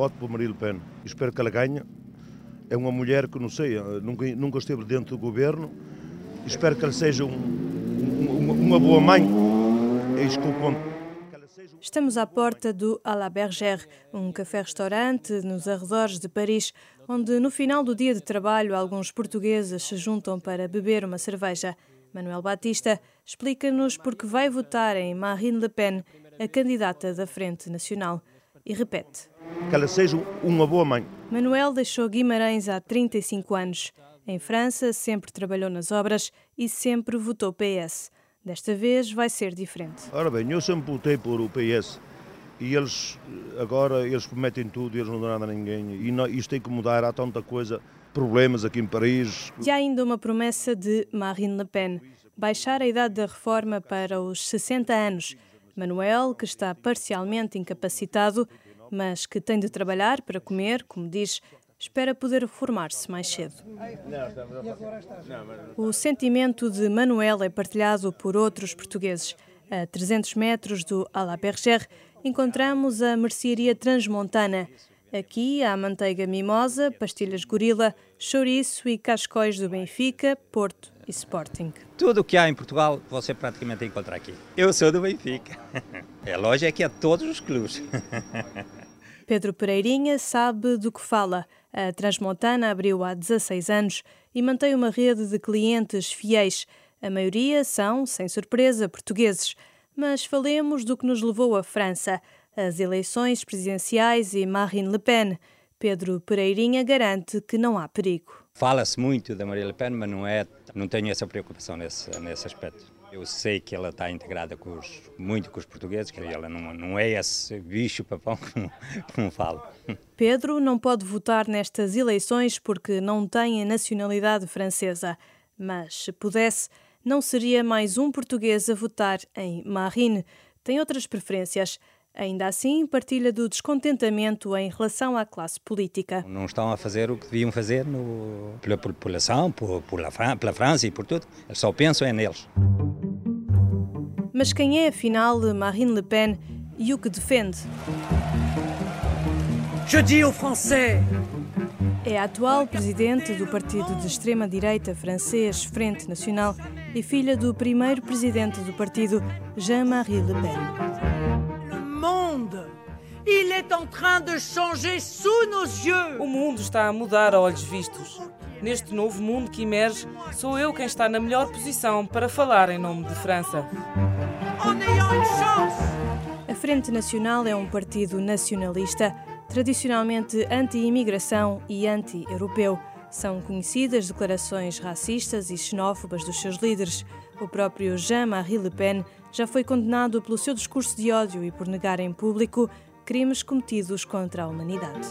voto por Marine Le Pen. Espero que ela ganhe. É uma mulher que, não sei, nunca, nunca esteve dentro do governo. Espero que ela seja um, um, uma boa mãe. É isso que eu conto. Estamos à porta do À la Bergère, um café-restaurante nos arredores de Paris, onde no final do dia de trabalho alguns portugueses se juntam para beber uma cerveja. Manuel Batista explica-nos por que vai votar em Marine Le Pen, a candidata da Frente Nacional. E repete: Que ela seja uma boa mãe. Manuel deixou Guimarães há 35 anos. Em França, sempre trabalhou nas obras e sempre votou PS. Desta vez vai ser diferente. Ora bem, eu sempre votei por o PS e eles agora eles prometem tudo, eles não dão nada a ninguém e não, isto tem que mudar, há tanta coisa, problemas aqui em Paris. E há ainda uma promessa de Marine Le Pen, baixar a idade da reforma para os 60 anos. Manuel, que está parcialmente incapacitado, mas que tem de trabalhar para comer, como diz, espera poder reformar-se mais cedo. O sentimento de Manuel é partilhado por outros portugueses. A 300 metros do À la Bergère encontramos a mercearia transmontana. Aqui há manteiga mimosa, pastilhas gorila, chouriço e cascóis do Benfica, Porto e Sporting. Tudo o que há em Portugal você praticamente encontra aqui. Eu sou do Benfica. A loja é que há todos os clubes. Pedro Pereirinha sabe do que fala. A Transmontana abriu há 16 anos e mantém uma rede de clientes fiéis. A maioria são, sem surpresa, portugueses. Mas falemos do que nos levou à França, as eleições presidenciais e Marine Le Pen. Pedro Pereirinha garante que não há perigo. Fala-se muito da Marine Le Pen, mas não, é, não tenho essa preocupação nesse, nesse aspecto. Eu sei que ela está integrada com os, muito com os portugueses, que ela não, não é esse bicho papão como, como falo. Pedro não pode votar nestas eleições porque não tem a nacionalidade francesa. Mas, se pudesse, não seria mais um português a votar em Marine. Tem outras preferências. Ainda assim, partilha do descontentamento em relação à classe política. Não estão a fazer o que deviam fazer no, pela população, por, por la, pela França e por tudo. Eles só pensam é neles. Mas quem é, afinal, Marine Le Pen e o que defende? Je dis aux Français! É a atual presidente do partido de extrema-direita francês Frente Nacional e filha do primeiro presidente do partido, Jean-Marie Le Pen. O mundo está a mudar a olhos vistos. Neste novo mundo que emerge, sou eu quem está na melhor posição para falar em nome de França. A Frente Nacional é um partido nacionalista, tradicionalmente anti-imigração e anti-europeu. São conhecidas declarações racistas e xenófobas dos seus líderes. O próprio Jean-Marie Le Pen já foi condenado pelo seu discurso de ódio e por negar em público crimes cometidos contra a humanidade.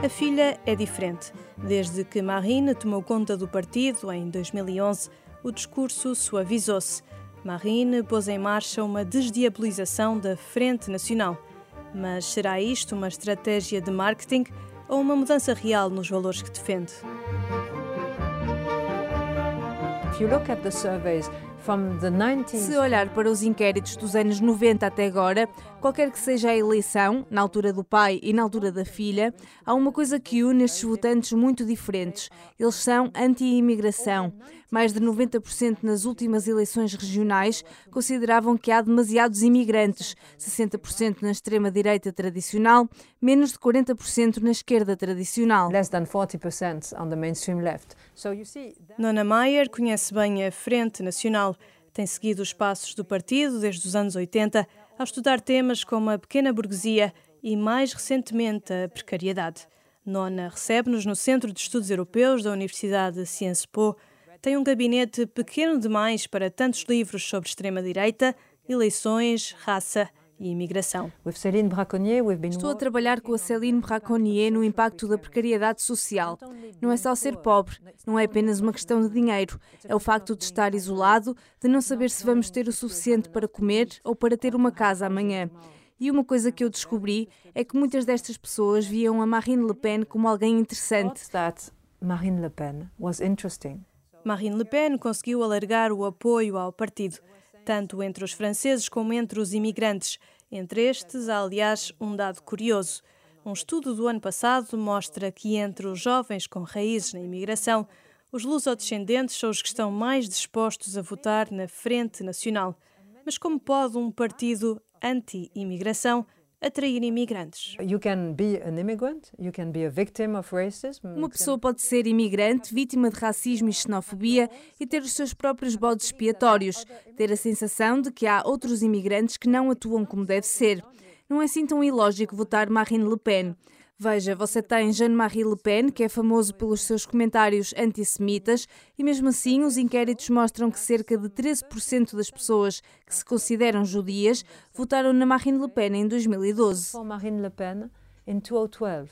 A filha é diferente. Desde que Marine tomou conta do partido em 2011, o discurso suavizou-se. Marine pôs em marcha uma desdiabolização da Frente Nacional. Mas será isto uma estratégia de marketing ou uma mudança real nos valores que defende? Se olhar para os inquéritos dos anos 90 até agora, qualquer que seja a eleição, na altura do pai e na altura da filha, há uma coisa que une estes votantes muito diferentes. Eles são anti-imigração. Mais de 90% nas últimas eleições regionais consideravam que há demasiados imigrantes, 60% na extrema-direita tradicional, menos de 40% na esquerda tradicional. Less than 40% on the mainstream left. Nona Mayer conhece bem a Frente Nacional. Tem seguido os passos do partido desde os anos 80, ao estudar temas como a pequena burguesia e, mais recentemente, a precariedade. Nona recebe-nos no Centro de Estudos Europeus da Universidade de Sciences Po. Tem um gabinete pequeno demais para tantos livros sobre extrema-direita, eleições, raça e imigração. Estou a trabalhar com a Céline Braconnier no impacto da precariedade social. Não é só ser pobre, não é apenas uma questão de dinheiro, é o facto de estar isolado, de não saber se vamos ter o suficiente para comer ou para ter uma casa amanhã. E uma coisa que eu descobri é que muitas destas pessoas viam a Marine Le Pen como alguém interessante. Marine Le Pen was interesting. Marine Le Pen conseguiu alargar o apoio ao partido tanto entre os franceses como entre os imigrantes. Entre estes, há aliás um dado curioso. Um estudo do ano passado mostra que entre os jovens com raízes na imigração, os lusodescendentes são os que estão mais dispostos a votar na Frente Nacional. Mas como pode um partido anti-imigração atrair imigrantes? Uma pessoa pode ser imigrante, vítima de racismo e xenofobia e ter os seus próprios bodes expiatórios, ter a sensação de que há outros imigrantes que não atuam como deve ser. Não é assim tão ilógico votar Marine Le Pen. Veja, você tem Jean-Marie Le Pen, que é famoso pelos seus comentários antissemitas, e mesmo assim os inquéritos mostram que cerca de 13% das pessoas que se consideram judias votaram na Marine Le Pen em 2012. Marine Le Pen em 2012.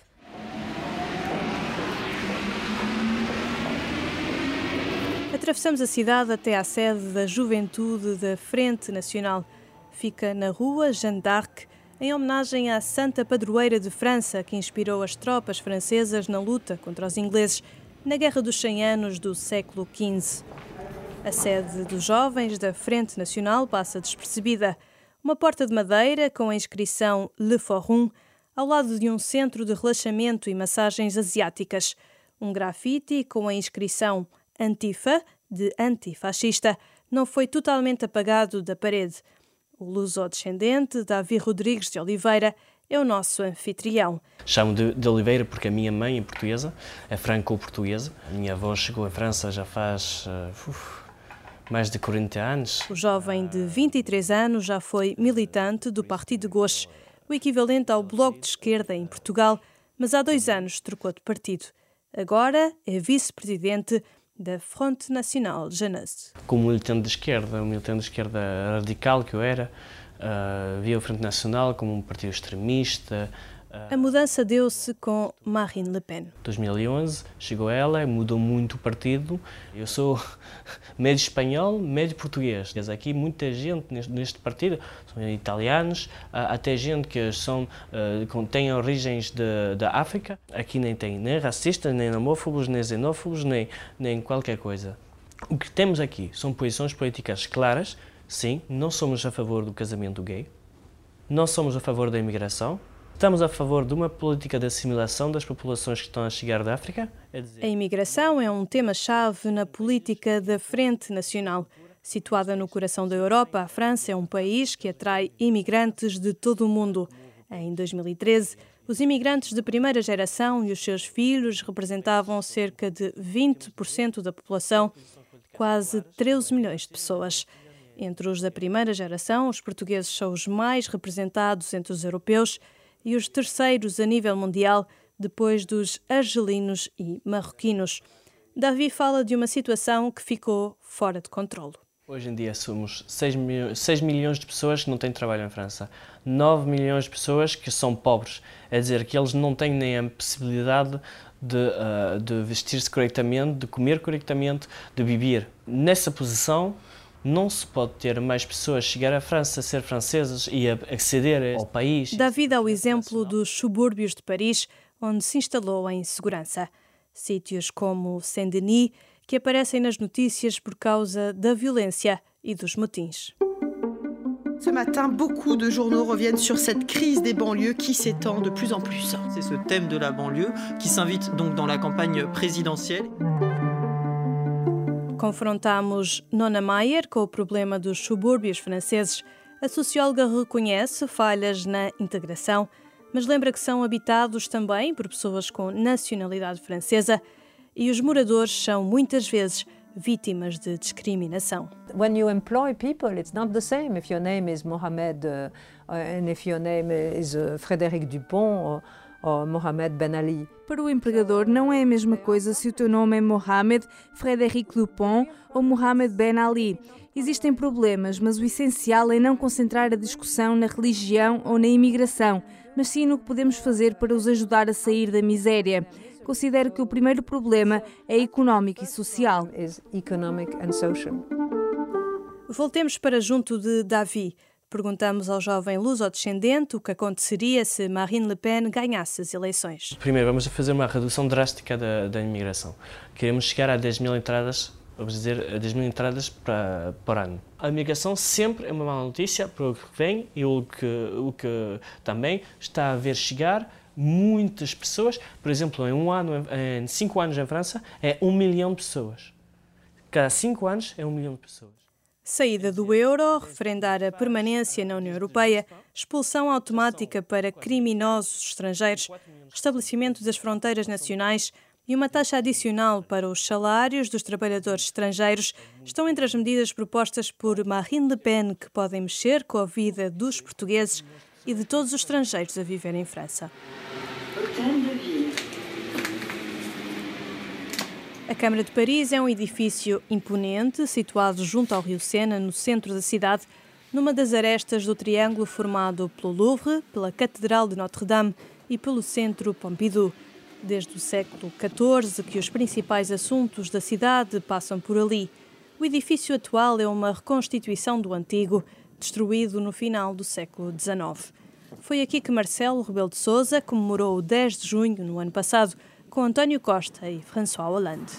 Atravessamos a cidade até à sede da Juventude da Frente Nacional. Fica na rua Jeanne d'Arc, em homenagem à Santa Padroeira de França, que inspirou as tropas francesas na luta contra os ingleses na Guerra dos 100 Anos do século XV. A sede dos jovens da Frente Nacional passa despercebida. Uma porta de madeira com a inscrição Le Forum, ao lado de um centro de relaxamento e massagens asiáticas. Um grafite com a inscrição Antifa, de antifascista, não foi totalmente apagado da parede. O luso-descendente Davi Rodrigues de Oliveira é o nosso anfitrião. Chamo de, de, Oliveira porque a minha mãe é portuguesa, é franco-portuguesa. A minha avó chegou à França já faz uh, uf, mais de 40 anos. O jovem de 23 anos já foi militante do Partido Gauche, o equivalente ao Bloco de Esquerda em Portugal, mas há dois anos trocou de partido. Agora é vice-presidente da Fronte Nacional Jeunesse. Como militante de esquerda, um militante de esquerda radical que eu era, uh, via a Frente Nacional como um partido extremista, a mudança deu-se com Marine Le Pen. 2011 chegou ela, mudou muito o partido. Eu sou médio espanhol, médio português. Aqui muita gente neste partido são italianos, até gente que são uh, têm origens da África. Aqui nem tem nem racistas, nem homófobos, nem xenófobos, nem, nem qualquer coisa. O que temos aqui são posições políticas claras. Sim, não somos a favor do casamento gay, não somos a favor da imigração, Estamos a favor de uma política de assimilação das populações que estão a chegar da África? É dizer... A imigração é um tema-chave na política da Frente Nacional. Situada no coração da Europa, a França é um país que atrai imigrantes de todo o mundo. Em 2013, os imigrantes de primeira geração e os seus filhos representavam cerca de 20% da população, quase 13 milhões de pessoas. Entre os da primeira geração, os portugueses são os mais representados entre os europeus e os terceiros a nível mundial, depois dos argelinos e marroquinos. Davi fala de uma situação que ficou fora de controle. Hoje em dia somos 6, mil, 6 milhões de pessoas que não têm trabalho em França, 9 milhões de pessoas que são pobres, é dizer, que eles não têm nem a possibilidade de, uh, de vestir-se corretamente, de comer corretamente, de viver. Nessa posição, não se pode ter mais pessoas chegar à França, ser francesas e acceder ao país. Dá vida ao exemplo dos subúrbios de Paris, onde se instalou a insegurança. Sítios como Saint-Denis, que aparecem nas notícias por causa da violência e dos motins. Ce matin, beaucoup de journaux reviennent sur cette crise des banlieues qui s'étend de plus en plus. C'est ce thème de la banlieue qui s'invite donc dans la campagne présidentielle. Confrontamos Nona Mayer com o problema dos subúrbios franceses. A socióloga reconhece falhas na integração, mas lembra que são habitados também por pessoas com nacionalidade francesa e os moradores são muitas vezes vítimas de discriminação. When you employ people, it's not the same if your name is Mohamed uh, and if your name is uh, Frédéric Dupont. Ou Mohamed Ben Ali. Para o empregador, não é a mesma coisa se o teu nome é Mohamed Frédéric Dupont ou Mohamed Ben Ali. Existem problemas, mas o essencial é não concentrar a discussão na religião ou na imigração, mas sim no que podemos fazer para os ajudar a sair da miséria. Considero que o primeiro problema é económico e social. Voltemos para junto de Davi. Perguntamos ao jovem luso-descendente o que aconteceria se Marine Le Pen ganhasse as eleições. Primeiro, vamos fazer uma redução drástica da, da imigração. Queremos chegar a 10 mil entradas vamos dizer, 10 mil entradas para, por ano. A migração sempre é uma má notícia para o que vem e o que, o que também está a ver chegar muitas pessoas. Por exemplo, em um ano, em cinco anos em França, é um milhão de pessoas. Cada cinco anos é um milhão de pessoas. Saída do euro, referendar a permanência na União Europeia, expulsão automática para criminosos estrangeiros, restabelecimento das fronteiras nacionais e uma taxa adicional para os salários dos trabalhadores estrangeiros estão entre as medidas propostas por Marine Le Pen que podem mexer com a vida dos portugueses e de todos os estrangeiros a viver em França. A Câmara de Paris é um edifício imponente, situado junto ao Rio Sena, no centro da cidade, numa das arestas do triângulo formado pelo Louvre, pela Catedral de Notre-Dame e pelo Centro Pompidou. Desde o século XIV que os principais assuntos da cidade passam por ali. O edifício atual é uma reconstituição do antigo, destruído no final do século XIX. Foi aqui que Marcelo Rebelo de Sousa comemorou o 10 de junho, no ano passado, com António Costa e François Hollande.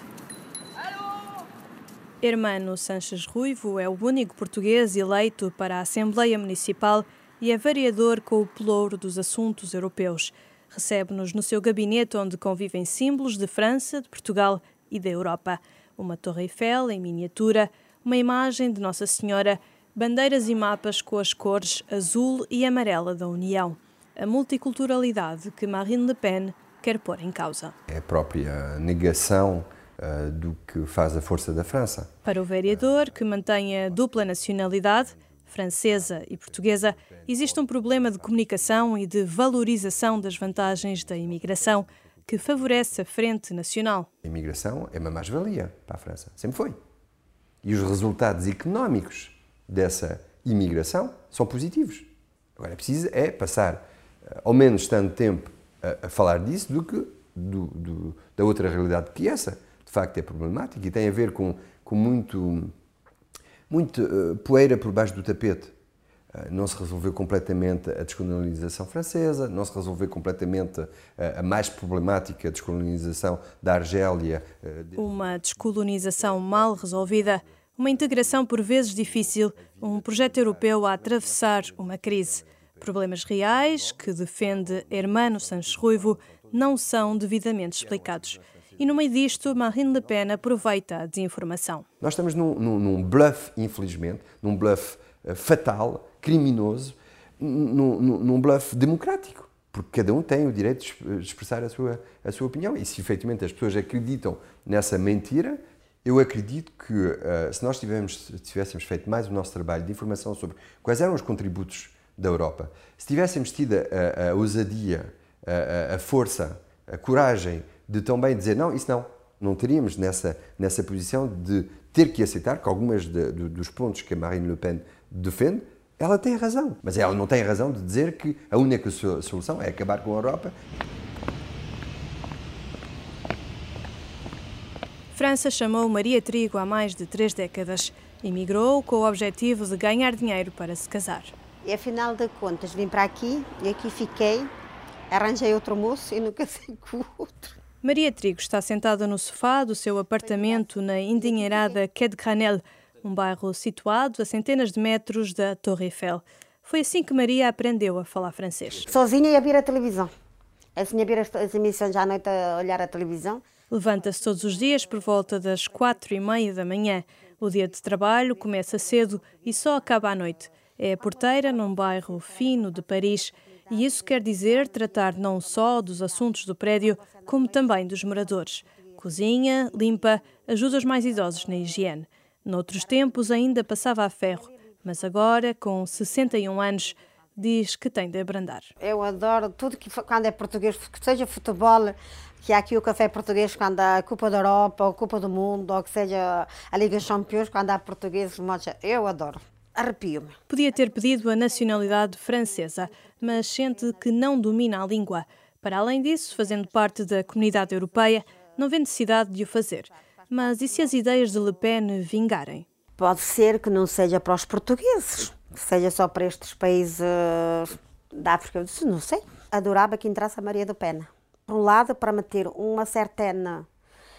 Hermano Sanches Ruivo é o único português eleito para a Assembleia Municipal e é vereador com o pelouro dos assuntos europeus. Recebe-nos no seu gabinete onde convivem símbolos de França, de Portugal e da Europa. Uma Torre Eiffel em miniatura, uma imagem de Nossa Senhora, bandeiras e mapas com as cores azul e amarela da União. A multiculturalidade que Marine Le Pen quer pôr em causa. É a própria negação uh, do que faz a força da França. Para o vereador, que mantém a dupla nacionalidade, francesa e portuguesa, existe um problema de comunicação e de valorização das vantagens da imigração, que favorece a Frente Nacional. A imigração é uma mais-valia para a França, sempre foi. E os resultados económicos dessa imigração são positivos. Agora é preciso é passar eh, ao menos tanto tempo a, a falar disso do que do, do, da outra realidade que essa. De facto, é problemática e tem a ver com, com muito, muito uh, poeira por baixo do tapete. Uh, não se resolveu completamente a descolonização francesa, não se resolveu completamente a, a mais problemática descolonização da Argélia. Uh, Uma descolonização mal resolvida, uma integração por vezes difícil, um projeto europeu a atravessar uma crise. Problemas reais, que defende Hermano Sanches Ruivo, não são devidamente explicados. E no meio disto, Marine Le Pen aproveita a desinformação. Nós estamos num, num, num bluff, infelizmente, num bluff uh, fatal, criminoso, num, num bluff democrático porque cada um tem o direito de expressar a sua, a sua opinião. E se efetivamente as pessoas acreditam nessa mentira, eu acredito que uh, se nós tivéssemos, tivéssemos feito mais o nosso trabalho de informação sobre quais eram os contributos da Europa. Se tivéssemos tido a, a ousadia, a, a, força, a coragem de também dizer não, isso não, não teríamos nessa, nessa posição de ter que aceitar que algumas de, de, dos pontos que a Marine Le Pen defende, ela tem razão. Mas ela não tem razão de dizer que a única solução é acabar com a Europa. França chamou Maria Trigo há mais de três décadas. Emigrou com o objetivo de ganhar dinheiro para se casar. E afinal de contas vim para aqui e aqui fiquei, arranjei outro moço e nunca sei com o outro. Maria Trigo está sentada no sofá do seu apartamento na endinheirada Granel, um bairro situado a centenas de metros da Torre Eiffel. Foi assim que Maria aprendeu a falar francês. Sozinha ia ver a televisão. Assim, a ver as emissões à noite a olhar a televisão. Levanta-se todos os dias por volta das quatro e meia da manhã. O dia de trabalho começa cedo e só acaba à noite. É porteira num bairro fino de Paris e isso quer dizer tratar não só dos assuntos do prédio, como também dos moradores. Cozinha, limpa, ajuda os mais idosos na higiene. Noutros tempos ainda passava a ferro, mas agora, com 61 anos, diz que tem de abrandar. Eu adoro tudo que quando é português, que seja futebol, que há aqui o café português quando há a Copa da Europa, ou a Copa do Mundo, ou que seja a Liga Campeões, quando há portugueses, eu adoro arrepio-me. Podia ter pedido a nacionalidade francesa, mas sente que não domina a língua. Para além disso, fazendo parte da comunidade europeia, não vê necessidade de o fazer. Mas e se as ideias de Le Pen vingarem? Pode ser que não seja para os portugueses, seja só para estes países da África. Não sei. Adorava que entrasse a Maria do Pena. Por um lado, para meter uma certa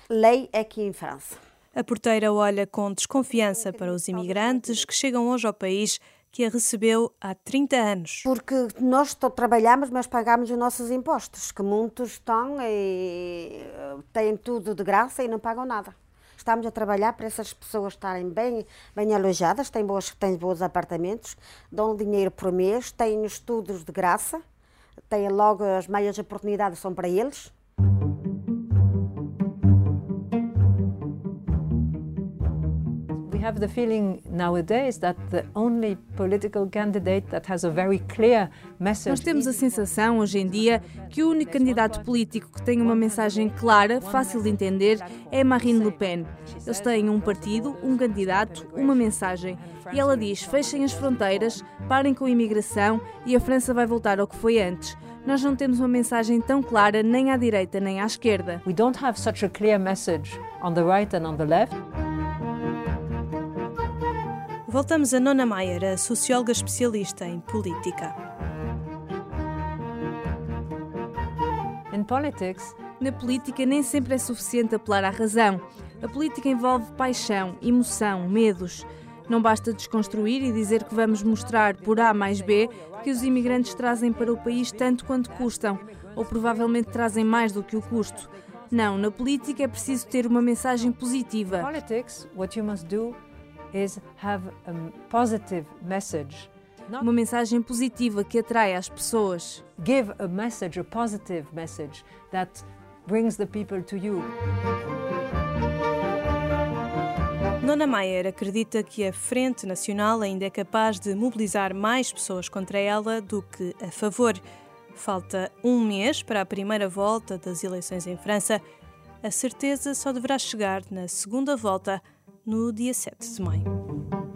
lei aqui em França A porteira olha com desconfiança para os imigrantes que chegam hoje ao país que a recebeu há 30 anos. Porque nós trabalhamos, mas pagamos os nossos impostos, que muitos estão e têm tudo de graça e não pagam nada. Estamos a trabalhar para essas pessoas estarem bem, bem alojadas, têm, boas, têm bons apartamentos, dão dinheiro por mês, têm estudos de graça, têm logo as maiores oportunidades são para eles. Have the feeling nowadays that the only political candidate that has a very clear message. Nós temos a sensação hoje em dia que o único candidato político que tem uma mensagem clara, fácil de entender, é Marine Le Pen. Eles têm um partido, um candidato, uma mensagem. E ela diz: fechem as fronteiras, parem com a imigração e a França vai voltar ao que foi antes nós não temos uma mensagem tão clara nem à direita nem à esquerda. We don't have such a clear message on the right and on the left. Voltamos a Nona Maier, a socióloga especialista em política. In politics, na política nem sempre é suficiente apelar à razão. A política envolve paixão, emoção, medos. Não basta desconstruir e dizer que vamos mostrar por A mais B que os imigrantes trazem para o país tanto quanto custam, ou provavelmente trazem mais do que o custo. Não, na política é preciso ter uma mensagem positiva. Politics, what you must do is have a positive message. Uma mensagem positiva que atrai as pessoas. Give a message, a positive message that brings the people to you. Nona Maier acredita que a Frente Nacional ainda é capaz de mobilizar mais pessoas contra ela do que a favor. Falta um mês para a primeira volta das eleições em França. A certeza só deverá chegar na segunda volta no dia 7 de maio.